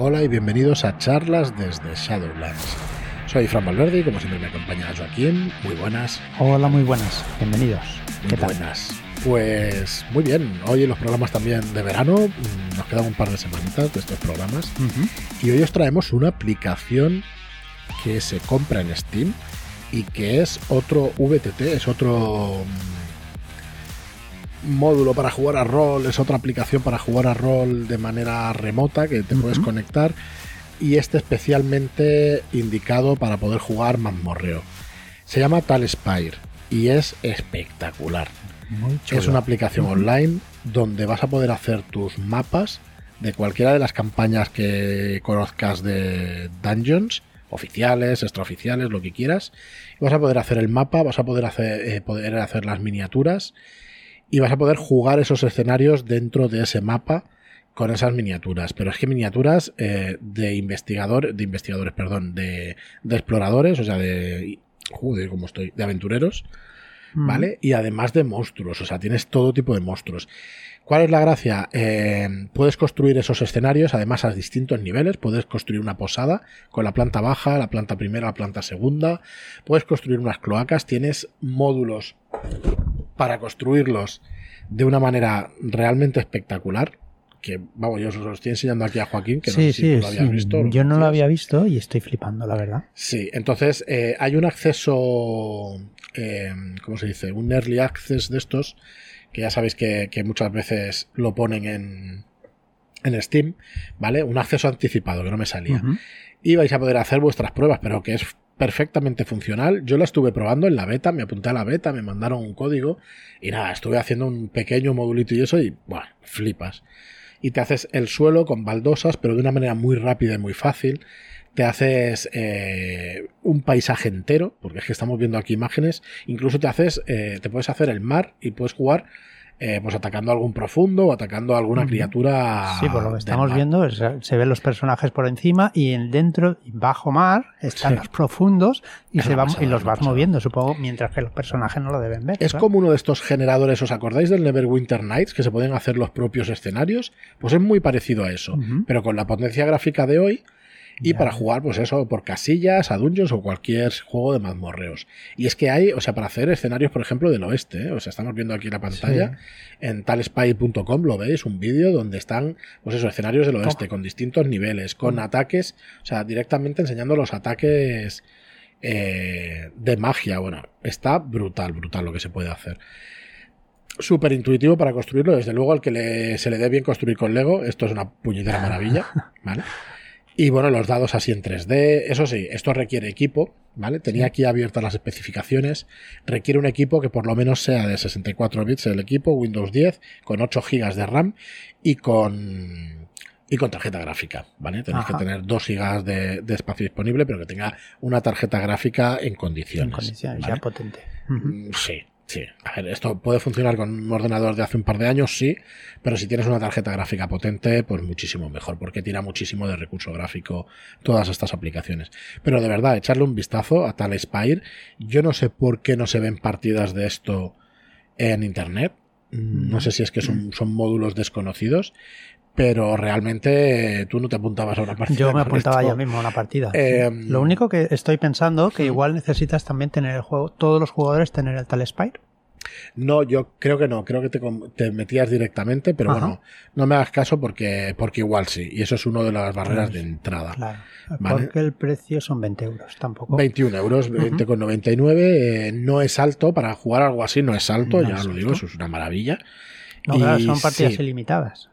Hola y bienvenidos a charlas desde Shadowlands. Soy Fran Valverde y como siempre me acompaña Joaquín. Muy buenas. Hola, muy buenas. Bienvenidos. Muy buenas. Pues muy bien, hoy los programas también de verano, mm, nos quedan un par de semanitas de estos programas y hoy os traemos una aplicación que se compra en Steam y que es otro VTT, es otro mm, módulo para jugar a rol, es otra aplicación para jugar a rol de manera remota que te puedes conectar y este especialmente indicado para poder jugar mazmorreo. Se llama Tal Spire y es espectacular. Es una aplicación online donde vas a poder hacer tus mapas de cualquiera de las campañas que conozcas de Dungeons, oficiales, extraoficiales, lo que quieras. Vas a poder hacer el mapa, vas a poder hacer, eh, poder hacer las miniaturas y vas a poder jugar esos escenarios dentro de ese mapa con esas miniaturas. Pero es que miniaturas eh, de investigador, de investigadores, perdón, de, de exploradores, o sea, de joder, cómo estoy, de aventureros ¿vale? Y además de monstruos, o sea, tienes todo tipo de monstruos. ¿Cuál es la gracia? Eh, puedes construir esos escenarios, además a distintos niveles. Puedes construir una posada con la planta baja, la planta primera, la planta segunda. Puedes construir unas cloacas. Tienes módulos para construirlos de una manera realmente espectacular. Que, vamos, yo os lo estoy enseñando aquí a Joaquín, que no sé si lo habías visto. Yo no lo había visto y estoy flipando, la verdad. Sí, entonces eh, hay un acceso eh, ¿cómo se dice? Un early access de estos, que ya sabéis que, muchas veces lo ponen en, en Steam, ¿vale? Un acceso anticipado, que no me salía. Y vais a poder hacer vuestras pruebas, pero que es perfectamente funcional. Yo la estuve probando en la beta, me apunté a la beta, me mandaron un código y nada, estuve haciendo un pequeño modulito y eso y, bueno, flipas. Y te haces el suelo con baldosas, pero de una manera muy rápida y muy fácil te haces eh, un paisaje entero, porque es que estamos viendo aquí imágenes, incluso te haces, eh, te puedes hacer el mar y puedes jugar eh, pues atacando algún profundo o atacando a alguna criatura. Sí, por lo que estamos viendo, se ven los personajes por encima y en dentro, bajo mar, están los profundos y, se van, y los vas moviendo, supongo, mientras que los personajes no lo deben ver. Es como uno de estos generadores, ¿os acordáis del Neverwinter Nights? Que se pueden hacer los propios escenarios. Pues es muy parecido a eso, pero con la potencia gráfica de hoy y para jugar, pues eso, por casillas, a dungeons o cualquier juego de mazmorreos. Y es que hay, o sea, para hacer escenarios, por ejemplo, del oeste, ¿eh? o sea, estamos viendo aquí la pantalla, en talspy.com lo veis, un vídeo donde están, pues eso, escenarios del oeste, con distintos niveles, con mm. ataques, o sea, directamente enseñando los ataques eh, de magia. Bueno, está brutal, brutal lo que se puede hacer súper intuitivo para construirlo. Desde luego, al que se le dé bien construir con Lego, esto es una puñetera maravilla, ¿vale? Y bueno, los dados así en 3D. Eso sí, esto requiere equipo, ¿vale? Tenía aquí abiertas las especificaciones. Requiere un equipo que por lo menos sea de 64 bits el equipo, Windows 10, con 8 GB de RAM y con y con tarjeta gráfica, ¿vale? Tenéis que tener 2 GB de, espacio disponible, pero que tenga una tarjeta gráfica en condiciones. En condiciones, ya potente. Mm, sí, Sí, a ver, esto puede funcionar con un ordenador de hace un par de años, sí, pero si tienes una tarjeta gráfica potente, pues muchísimo mejor, porque tira muchísimo de recurso gráfico todas estas aplicaciones. Pero de verdad, echarle un vistazo a tal Spire, yo no sé por qué no se ven partidas de esto en internet, no sé si es que son, son módulos desconocidos, pero realmente tú no te apuntabas a una partida. Yo me apuntaba yo mismo a una partida. Eh, Lo único que estoy pensando que igual necesitas también tener el juego, todos los jugadores tener el tal Spire. No, yo creo que no, creo que te, metías directamente, pero bueno, no me hagas caso porque, porque igual sí, y eso es una de las barreras de entrada. Claro, porque el precio son 20 euros, tampoco. 21 euros, 20,99, eh, no es alto, para jugar algo así no es alto, ya lo digo, eso es una maravilla. No, claro, son partidas ilimitadas.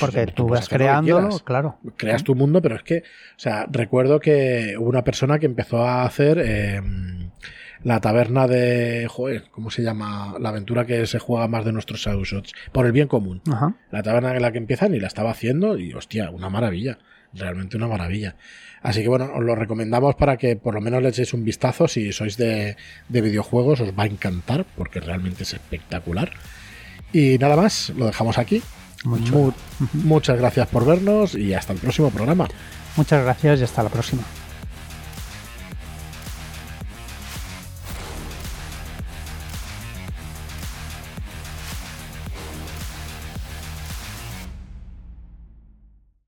Porque tú vas creando, claro. Creas tu mundo, pero es que, o sea, recuerdo que hubo una persona que empezó a hacer em, la taberna de, joder, ¿cómo se llama? La aventura que se juega más de nuestros shots por el bien común. La taberna en la que empiezan y la estaba haciendo y, hostia, una maravilla. Realmente una maravilla. Así que bueno, os lo recomendamos para que por lo menos le echéis un vistazo. Si sois de, de videojuegos, os va a encantar porque realmente es espectacular. Y nada más, lo dejamos aquí muchas gracias por vernos y hasta el próximo programa. Muchas gracias y hasta la próxima.